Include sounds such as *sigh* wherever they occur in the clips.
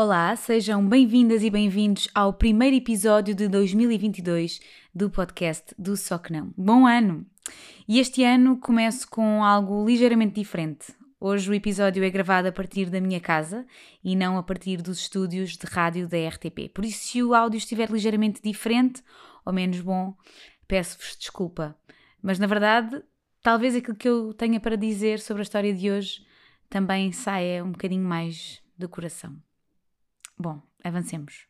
Olá, sejam bem-vindas e bem-vindos ao primeiro episódio de 2022 do podcast do Só Que Não. Bom ano! E este ano começo com algo ligeiramente diferente. Hoje o episódio é gravado a partir da minha casa e não a partir dos estúdios de rádio da RTP. Por isso, se o áudio estiver ligeiramente diferente ou menos bom, peço-vos desculpa. Mas na verdade, talvez aquilo que eu tenha para dizer sobre a história de hoje também saia um bocadinho mais do coração. Bom, avancemos.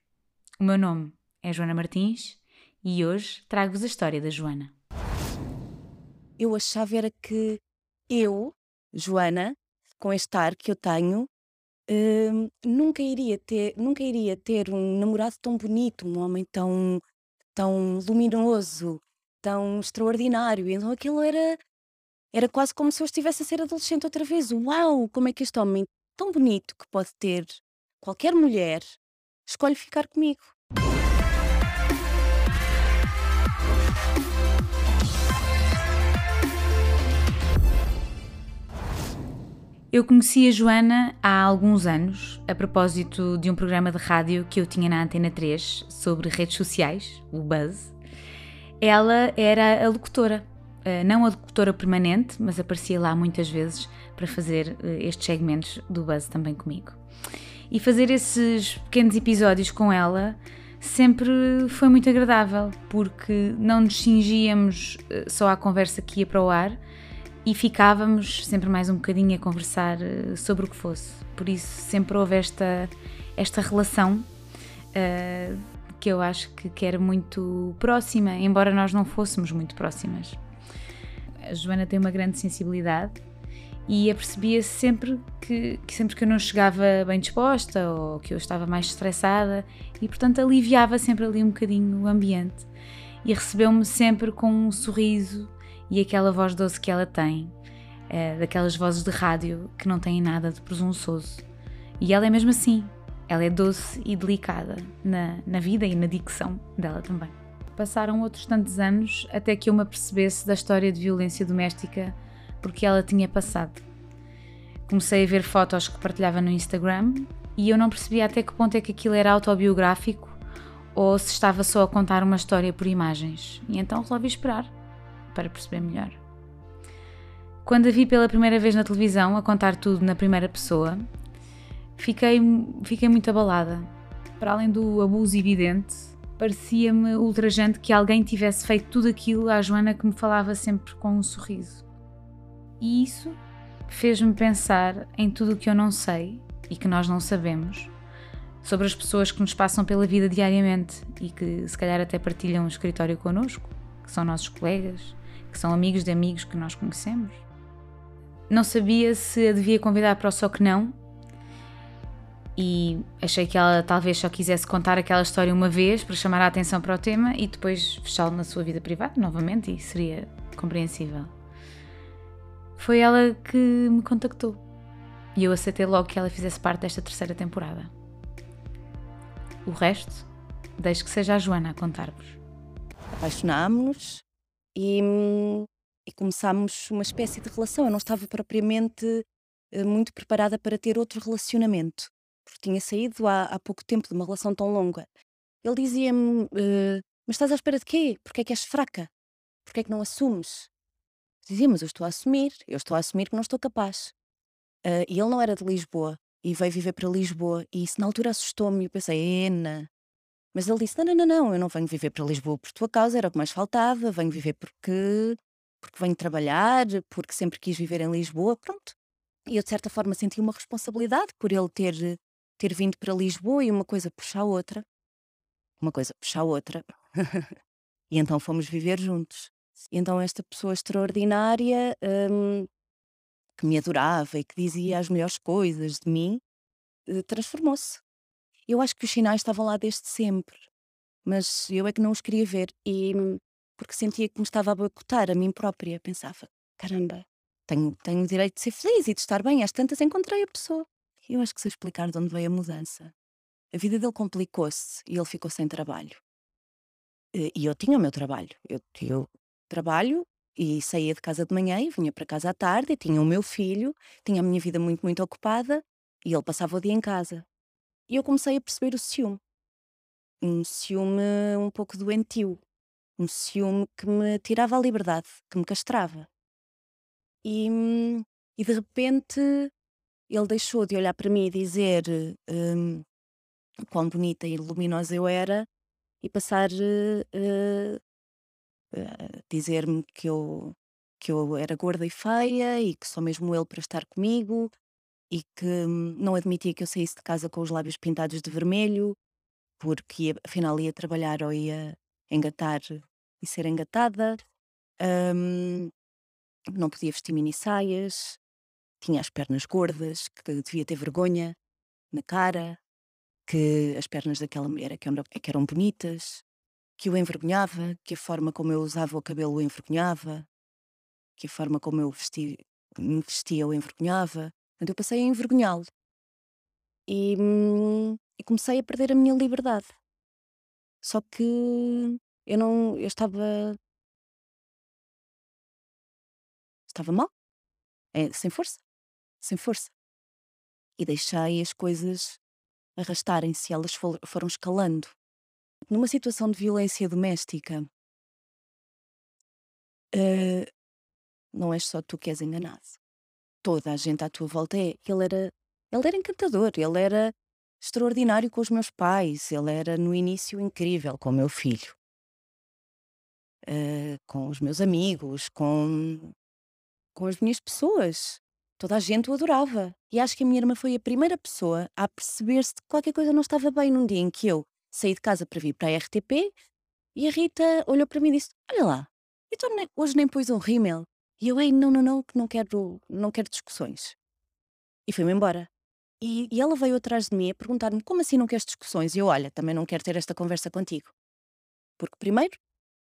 O meu nome é Joana Martins e hoje trago-vos a história da Joana. Eu achava era que eu, Joana, com este ar que eu tenho, hum, nunca iria ter, nunca iria ter um namorado tão bonito, um homem tão, tão luminoso, tão extraordinário. Então aquilo era, era quase como se eu estivesse a ser adolescente outra vez. Uau, como é que este homem tão bonito que pode ter qualquer mulher escolhe ficar comigo. Eu conheci a Joana há alguns anos, a propósito de um programa de rádio que eu tinha na Antena 3 sobre redes sociais, o Buzz. Ela era a locutora, eh, não a locutora permanente, mas aparecia lá muitas vezes para fazer eh, estes segmentos do Buzz também comigo. E fazer esses pequenos episódios com ela sempre foi muito agradável, porque não nos cingíamos eh, só à conversa que ia para o ar e ficávamos sempre mais um bocadinho a conversar eh, sobre o que fosse. Por isso sempre houve esta, esta relação uh, que eu acho que, que era muito próxima, embora nós não fôssemos muito próximas. A Joana tem uma grande sensibilidade e apercebia-se sempre que, que, sempre que eu não chegava bem disposta ou que eu estava mais estressada e portanto aliviava sempre ali um bocadinho o ambiente e recebeu-me sempre com um sorriso e aquela voz doce que ela tem, é, daquelas vozes de rádio que não têm nada de presunçoso. E ela é mesmo assim, ela é doce e delicada na, na vida e na dicção dela também. Passaram outros tantos anos até que eu me apercebesse da história de violência doméstica porque ela tinha passado. Comecei a ver fotos que partilhava no Instagram e eu não percebia até que ponto é que aquilo era autobiográfico ou se estava só a contar uma história por imagens. E então resolvi esperar para perceber melhor. Quando a vi pela primeira vez na televisão a contar tudo na primeira pessoa, fiquei, fiquei muito abalada. Para além do abuso evidente, parecia-me ultrajante que alguém tivesse feito tudo aquilo à Joana que me falava sempre com um sorriso. E isso fez-me pensar em tudo o que eu não sei e que nós não sabemos sobre as pessoas que nos passam pela vida diariamente e que se calhar até partilham um escritório connosco, que são nossos colegas, que são amigos de amigos que nós conhecemos. Não sabia se a devia convidar para o Só Que Não e achei que ela talvez só quisesse contar aquela história uma vez para chamar a atenção para o tema e depois fechá-lo na sua vida privada novamente e seria compreensível foi ela que me contactou. E eu aceitei logo que ela fizesse parte desta terceira temporada. O resto, deixo que seja a Joana a contar-vos. Apaixonámos-nos e, e começámos uma espécie de relação. Eu não estava propriamente eh, muito preparada para ter outro relacionamento, porque tinha saído há, há pouco tempo de uma relação tão longa. Ele dizia-me: uh, Mas estás à espera de quê? Porque é que és fraca? Porque é que não assumes? Dizia, mas eu estou a assumir, eu estou a assumir que não estou capaz. Uh, e ele não era de Lisboa e veio viver para Lisboa. E isso na altura assustou-me. Eu pensei, Ena. Mas ele disse: Não, não, não, não, eu não venho viver para Lisboa por tua causa, era o que mais faltava. Venho viver porque, porque venho trabalhar, porque sempre quis viver em Lisboa. Pronto. E eu, de certa forma, senti uma responsabilidade por ele ter, ter vindo para Lisboa e uma coisa puxa a outra. Uma coisa puxa a outra. *laughs* e então fomos viver juntos. Então esta pessoa extraordinária, hum, que me adorava e que dizia as melhores coisas de mim, eh, transformou-se. Eu acho que os sinais estavam lá desde sempre, mas eu é que não os queria ver e porque sentia que me estava a boicotar a mim própria. Pensava, caramba, tenho, tenho o direito de ser feliz e de estar bem. Às tantas encontrei a pessoa. Eu acho que sei explicar de onde veio a mudança. A vida dele complicou-se e ele ficou sem trabalho. Eh, e eu tinha o meu trabalho. Eu, eu trabalho e saía de casa de manhã e vinha para casa à tarde e tinha o meu filho, tinha a minha vida muito, muito ocupada e ele passava o dia em casa. E eu comecei a perceber o ciúme. Um ciúme um pouco doentio. Um ciúme que me tirava a liberdade, que me castrava. E, e de repente ele deixou de olhar para mim e dizer um, quão bonita e luminosa eu era e passar uh, uh, dizer-me que eu, que eu era gorda e feia e que só mesmo ele para estar comigo e que não admitia que eu saísse de casa com os lábios pintados de vermelho porque ia, afinal ia trabalhar ou ia engatar e ser engatada. Um, não podia vestir mini saias, tinha as pernas gordas, que devia ter vergonha na cara, que as pernas daquela mulher é que eram, é que eram bonitas, que o envergonhava, que a forma como eu usava o cabelo o envergonhava, que a forma como eu vesti, me vestia o envergonhava. Portanto, eu passei a envergonhá-lo. E, hum, e comecei a perder a minha liberdade. Só que eu não. Eu estava. Estava mal. É, sem força. Sem força. E deixei as coisas arrastarem-se, elas for, foram escalando. Numa situação de violência doméstica, uh, não és só tu que és enganado. Toda a gente à tua volta é. Ele era, ele era encantador, ele era extraordinário com os meus pais, ele era no início incrível com o meu filho, uh, com os meus amigos, com, com as minhas pessoas. Toda a gente o adorava. E acho que a minha irmã foi a primeira pessoa a perceber-se que qualquer coisa não estava bem num dia em que eu saí de casa para vir para a RTP e a Rita olhou para mim e disse: Olha lá, então hoje nem pôs um rímel. E eu, ei, não, não, não, que não quero, não quero discussões. E fui-me embora. E, e, ela veio atrás de mim a perguntar-me: Como assim não queres discussões? E eu, olha, também não quero ter esta conversa contigo. Porque, primeiro,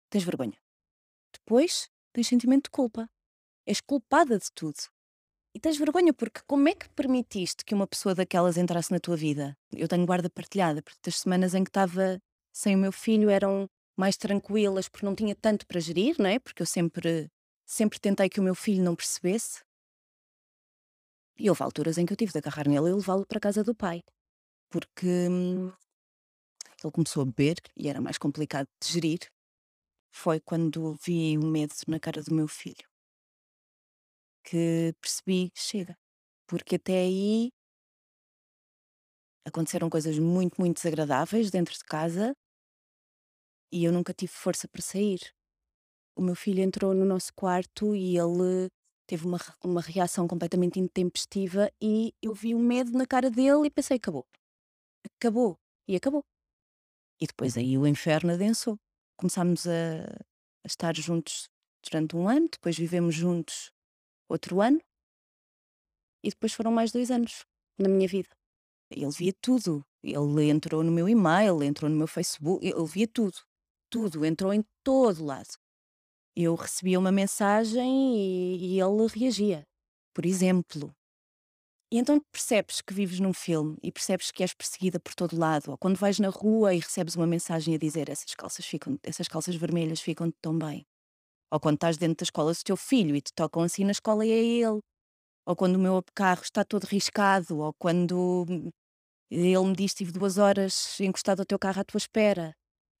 tens vergonha. Depois, tens sentimento de culpa. És culpada de tudo. E tens vergonha porque como é que permitiste que uma pessoa daquelas entrasse na tua vida? Eu tenho guarda partilhada, porque as semanas em que estava sem o meu filho eram mais tranquilas porque não tinha tanto para gerir, não é? Porque eu sempre, sempre tentei que o meu filho não percebesse. E houve alturas em que eu tive de agarrar nele e levá-lo para a casa do pai. Porque hum, ele começou a beber e era mais complicado de gerir. Foi quando vi o medo na cara do meu filho que percebi, chega. Porque até aí aconteceram coisas muito, muito desagradáveis dentro de casa e eu nunca tive força para sair. O meu filho entrou no nosso quarto e ele teve uma, uma reação completamente intempestiva e eu vi o medo na cara dele e pensei, acabou. Acabou. E acabou. E depois aí o inferno adensou. Começámos a, a estar juntos durante um ano, depois vivemos juntos outro ano e depois foram mais dois anos na minha vida. Ele via tudo. Ele entrou no meu e-mail, entrou no meu Facebook, ele via tudo. Tudo, entrou em todo lado. Eu recebia uma mensagem e, e ele reagia. Por exemplo. E então percebes que vives num filme e percebes que és perseguida por todo lado. Ou quando vais na rua e recebes uma mensagem a dizer essas calças ficam, essas calças vermelhas ficam tão bem. Ou quando estás dentro da escola do teu filho e te tocam assim na escola e é ele. Ou quando o meu carro está todo riscado. Ou quando ele me diz estive duas horas encostado ao teu carro à tua espera.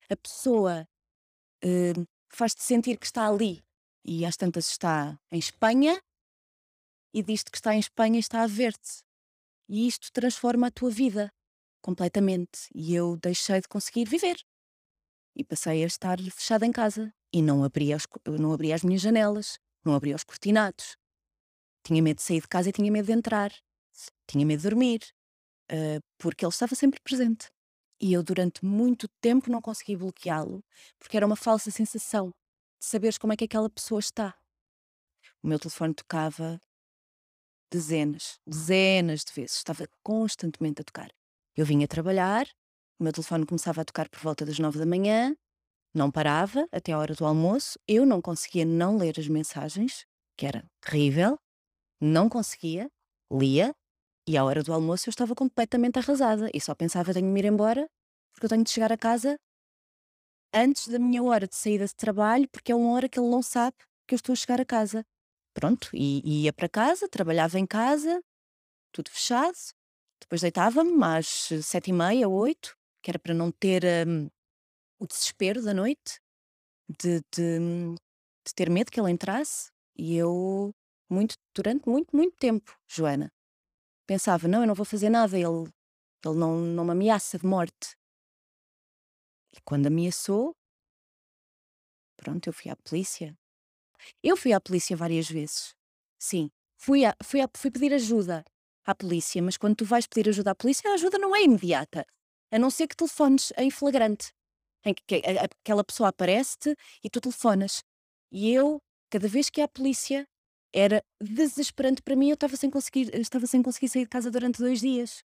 A pessoa uh, faz-te sentir que está ali. E às tantas está em Espanha e diz-te que está em Espanha e está a ver-te. E isto transforma a tua vida completamente. E eu deixei de conseguir viver. E passei a estar fechada em casa e não abria, as, não abria as minhas janelas, não abria os cortinados. Tinha medo de sair de casa e tinha medo de entrar. Tinha medo de dormir, uh, porque ele estava sempre presente. E eu, durante muito tempo, não consegui bloqueá-lo, porque era uma falsa sensação de saberes como é que aquela pessoa está. O meu telefone tocava dezenas, dezenas de vezes, estava constantemente a tocar. Eu vinha trabalhar, o meu telefone começava a tocar por volta das nove da manhã, não parava até a hora do almoço, eu não conseguia não ler as mensagens, que era terrível, não conseguia, lia, e à hora do almoço eu estava completamente arrasada e só pensava tenho de me ir embora, porque eu tenho de chegar a casa antes da minha hora de saída de trabalho, porque é uma hora que ele não sabe que eu estou a chegar a casa. Pronto, e, e ia para casa, trabalhava em casa, tudo fechado, Depois deitava-me às sete e meia, oito, que era para não ter um, o desespero da noite, de, de, de ter medo que ele entrasse. E eu, muito, durante muito, muito tempo, Joana, pensava: não, eu não vou fazer nada, ele, ele não, não me ameaça de morte. E quando ameaçou, pronto, eu fui à polícia. Eu fui à polícia várias vezes. Sim, fui, a, fui, a, fui pedir ajuda à polícia, mas quando tu vais pedir ajuda à polícia, a ajuda não é imediata. A não ser que telefones em flagrante, em que, que aquela pessoa aparece-te e tu telefonas. E eu, cada vez que à polícia, era desesperante para mim. Eu estava sem conseguir, estava sem conseguir sair de casa durante dois dias.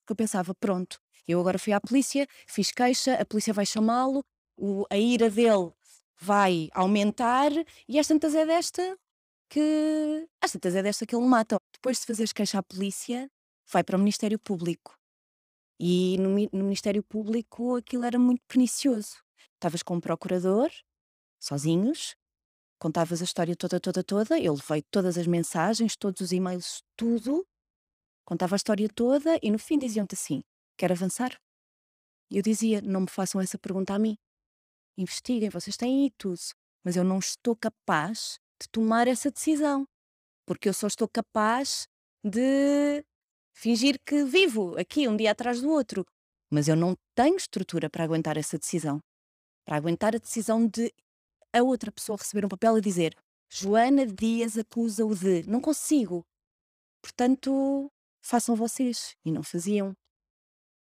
Porque eu pensava, pronto, eu agora fui à polícia, fiz queixa, a polícia vai chamá-lo, a ira dele vai aumentar e às tantas é desta que. Às tantas é desta que ele mata. Depois de fazeres queixa à polícia, vai para o Ministério Público. E no, no Ministério Público aquilo era muito pernicioso. Estavas com um procurador, sozinhos, contavas a história toda, toda, toda. Eu levei todas as mensagens, todos os e-mails, tudo. Contava a história toda e no fim diziam-te assim: quer avançar? Eu dizia: não me façam essa pergunta a mim. Investiguem, vocês têm aí tudo. Mas eu não estou capaz de tomar essa decisão. Porque eu só estou capaz de fingir que vivo aqui um dia atrás do outro. Mas eu não tenho estrutura para aguentar essa decisão. Para aguentar a decisão de a outra pessoa receber um papel e dizer Joana Dias acusa-o de. Não consigo. Portanto, façam vocês. E não faziam.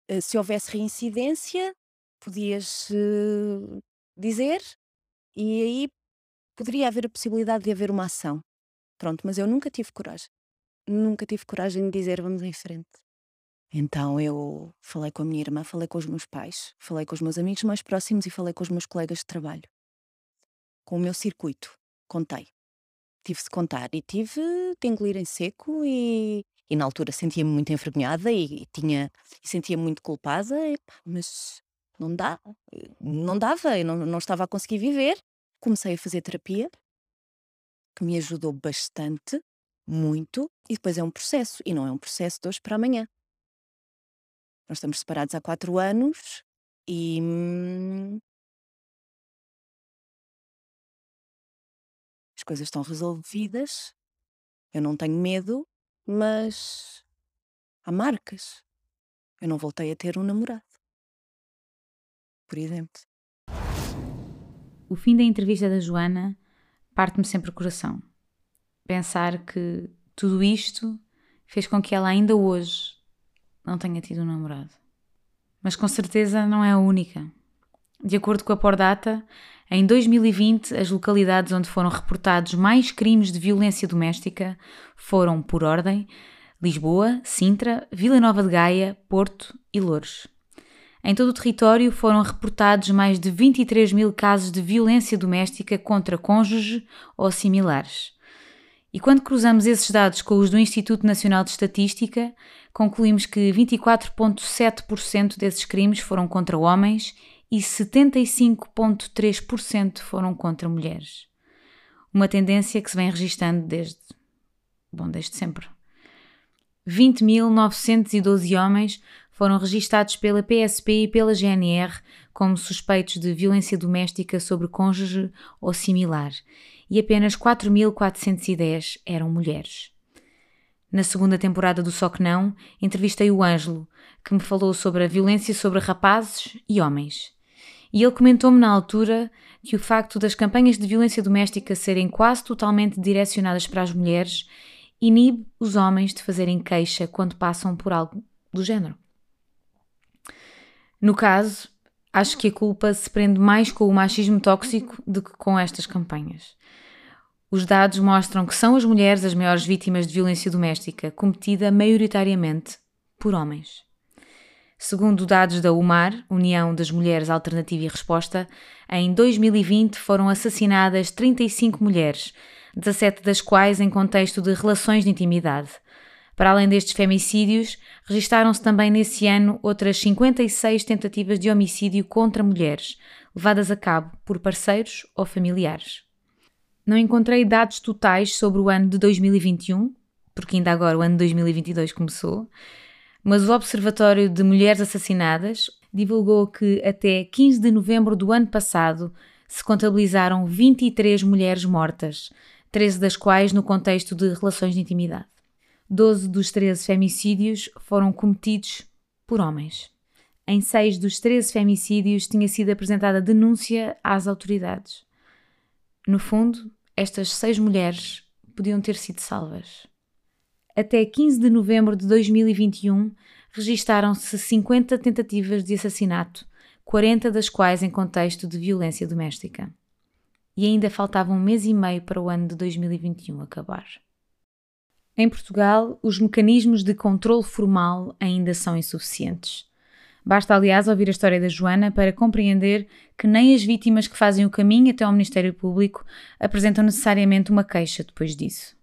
Eh, se houvesse reincidência, podias uh, dizer e aí poderia haver a possibilidade de haver uma ação. Pronto, mas eu nunca tive coragem. Nunca tive coragem de dizer vamos em frente. Então eu falei com a minha irmã, falei com os meus pais, falei com os meus amigos mais próximos e falei com os meus colegas de trabalho. Com o meu circuito. Contei. Tive de contar e tive de engolir em seco e, e na altura sentia-me muito envergonhada e, e tinha e sentia muito culpada, mas não dá, não dava, eu não, não estava a conseguir viver comecei a fazer terapia, que me ajudou bastante, muito, e depois é um processo, e não é um processo de hoje para amanhã. Nós estamos separados há quatro anos e. Hum, as coisas estão resolvidas, eu não tenho medo, mas há marcas. Eu não voltei a ter um namorado. Por exemplo. O fim da entrevista da Joana parte-me sempre o coração. Pensar que tudo isto fez com que ela ainda hoje não tenha tido um namorado. Mas com certeza não é a única. De acordo com a Pordata, em 2020 as localidades onde foram reportados mais crimes de violência doméstica foram, por ordem, Lisboa, Sintra, Vila Nova de Gaia, Porto e Louros. Em todo o território foram reportados mais de 23 mil casos de violência doméstica contra cônjuge ou similares. E quando cruzamos esses dados com os do Instituto Nacional de Estatística, concluímos que 24,7% desses crimes foram contra homens e 75,3% foram contra mulheres. Uma tendência que se vem registando desde. bom, desde sempre. 20.912 homens foram registados pela PSP e pela GNR como suspeitos de violência doméstica sobre cônjuge ou similar, e apenas 4.410 eram mulheres. Na segunda temporada do Só Que Não, entrevistei o Ângelo, que me falou sobre a violência sobre rapazes e homens. E ele comentou-me na altura que o facto das campanhas de violência doméstica serem quase totalmente direcionadas para as mulheres inibe os homens de fazerem queixa quando passam por algo do género. No caso, acho que a culpa se prende mais com o machismo tóxico do que com estas campanhas. Os dados mostram que são as mulheres as maiores vítimas de violência doméstica, cometida maioritariamente por homens. Segundo dados da UMAR, União das Mulheres Alternativa e Resposta, em 2020 foram assassinadas 35 mulheres, 17 das quais em contexto de relações de intimidade. Para além destes femicídios, registaram-se também nesse ano outras 56 tentativas de homicídio contra mulheres, levadas a cabo por parceiros ou familiares. Não encontrei dados totais sobre o ano de 2021, porque ainda agora o ano de 2022 começou, mas o Observatório de Mulheres Assassinadas divulgou que até 15 de novembro do ano passado se contabilizaram 23 mulheres mortas, 13 das quais no contexto de relações de intimidade. 12 dos 13 femicídios foram cometidos por homens. Em seis dos 13 femicídios tinha sido apresentada denúncia às autoridades. No fundo, estas seis mulheres podiam ter sido salvas. Até 15 de novembro de 2021, registaram-se 50 tentativas de assassinato, 40 das quais em contexto de violência doméstica. E ainda faltava um mês e meio para o ano de 2021 acabar. Em Portugal, os mecanismos de controle formal ainda são insuficientes. Basta, aliás, ouvir a história da Joana para compreender que nem as vítimas que fazem o caminho até ao Ministério Público apresentam necessariamente uma queixa depois disso.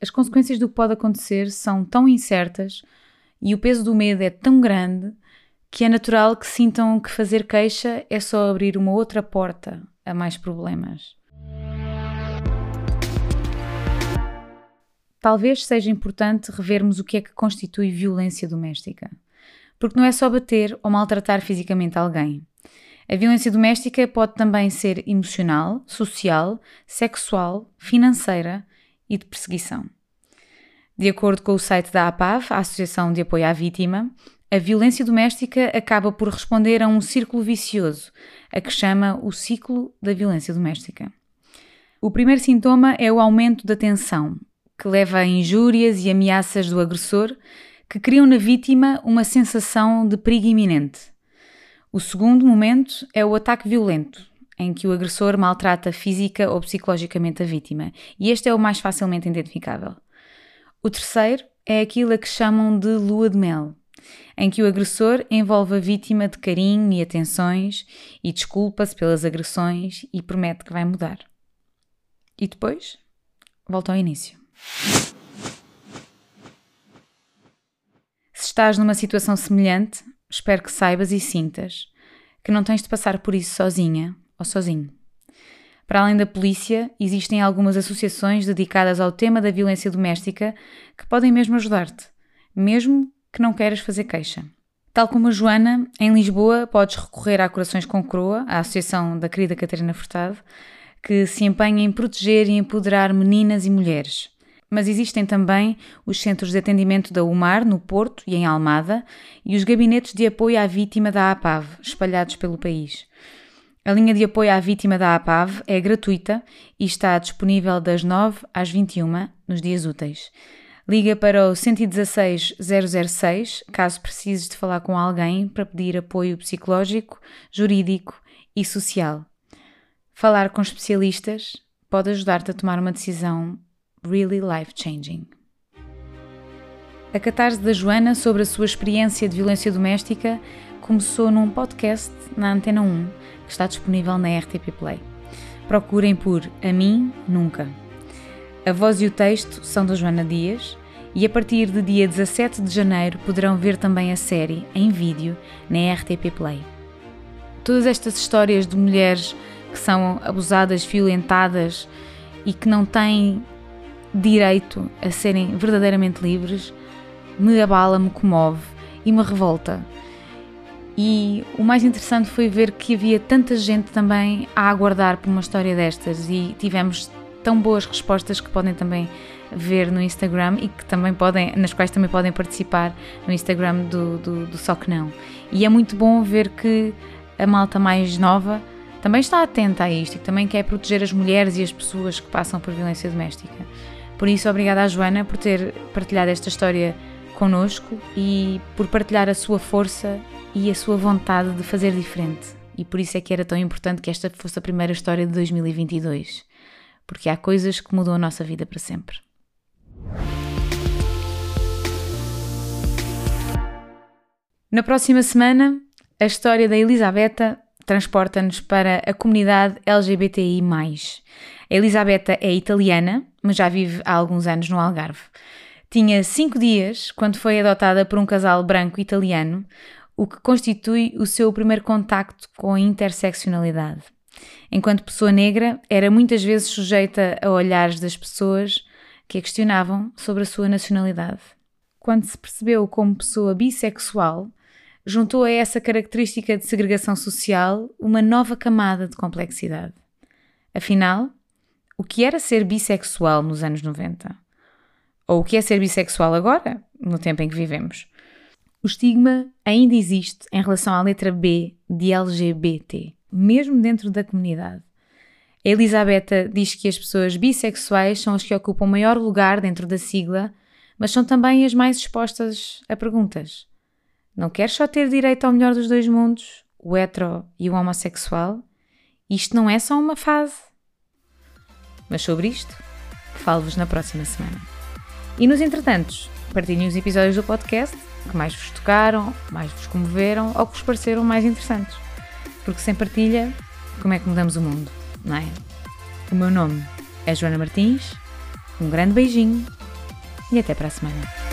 As consequências do que pode acontecer são tão incertas e o peso do medo é tão grande que é natural que sintam que fazer queixa é só abrir uma outra porta a mais problemas. Talvez seja importante revermos o que é que constitui violência doméstica. Porque não é só bater ou maltratar fisicamente alguém. A violência doméstica pode também ser emocional, social, sexual, financeira e de perseguição. De acordo com o site da APAV, a Associação de Apoio à Vítima, a violência doméstica acaba por responder a um círculo vicioso, a que chama o ciclo da violência doméstica. O primeiro sintoma é o aumento da tensão, que leva a injúrias e ameaças do agressor, que criam na vítima uma sensação de perigo iminente. O segundo momento é o ataque violento, em que o agressor maltrata física ou psicologicamente a vítima, e este é o mais facilmente identificável. O terceiro é aquilo a que chamam de lua de mel, em que o agressor envolve a vítima de carinho e atenções e desculpa-se pelas agressões e promete que vai mudar. E depois volta ao início. Se estás numa situação semelhante, espero que saibas e sintas que não tens de passar por isso sozinha ou sozinho. Para além da polícia, existem algumas associações dedicadas ao tema da violência doméstica que podem mesmo ajudar-te, mesmo que não queiras fazer queixa. Tal como a Joana, em Lisboa podes recorrer à Corações com Croa, a associação da querida Catarina Furtado, que se empenha em proteger e empoderar meninas e mulheres. Mas existem também os centros de atendimento da UMAR, no Porto e em Almada, e os gabinetes de apoio à vítima da APAV, espalhados pelo país. A linha de apoio à vítima da APAV é gratuita e está disponível das 9 às 21 nos dias úteis. Liga para o 116 006 caso precises de falar com alguém para pedir apoio psicológico, jurídico e social. Falar com especialistas pode ajudar-te a tomar uma decisão really life-changing. A catarse da Joana sobre a sua experiência de violência doméstica começou num podcast na Antena 1, que está disponível na RTP Play. Procurem por A Mim Nunca. A voz e o texto são da Joana Dias e a partir do dia 17 de janeiro poderão ver também a série em vídeo na RTP Play. Todas estas histórias de mulheres que são abusadas, violentadas e que não têm direito a serem verdadeiramente livres, me abala, me comove e me revolta. E o mais interessante foi ver que havia tanta gente também a aguardar por uma história destas e tivemos tão boas respostas que podem também ver no Instagram e que também podem, nas quais também podem participar no Instagram do, do, do Só Que Não. E é muito bom ver que a malta mais nova também está atenta a isto e também quer proteger as mulheres e as pessoas que passam por violência doméstica. Por isso, obrigada à Joana por ter partilhado esta história connosco e por partilhar a sua força e a sua vontade de fazer diferente. E por isso é que era tão importante que esta fosse a primeira história de 2022, porque há coisas que mudam a nossa vida para sempre. Na próxima semana, a história da Elisabetta transporta-nos para a comunidade LGBTI. Elisabetta é italiana, mas já vive há alguns anos no Algarve. Tinha cinco dias quando foi adotada por um casal branco italiano, o que constitui o seu primeiro contacto com a interseccionalidade. Enquanto pessoa negra, era muitas vezes sujeita a olhares das pessoas que a questionavam sobre a sua nacionalidade. quando se percebeu como pessoa bissexual, juntou a essa característica de segregação social uma nova camada de complexidade. Afinal, o que era ser bissexual nos anos 90? Ou o que é ser bissexual agora, no tempo em que vivemos? O estigma ainda existe em relação à letra B de LGBT, mesmo dentro da comunidade. A Elisabetta diz que as pessoas bissexuais são as que ocupam maior lugar dentro da sigla, mas são também as mais expostas a perguntas. Não queres só ter direito ao melhor dos dois mundos, o hetero e o homossexual? Isto não é só uma fase. Mas sobre isto, falo-vos na próxima semana. E nos entretantos, partilhem os episódios do podcast que mais vos tocaram, mais vos comoveram ou que vos pareceram mais interessantes. Porque sem partilha, como é que mudamos o mundo? não é? O meu nome é Joana Martins, um grande beijinho e até para a semana.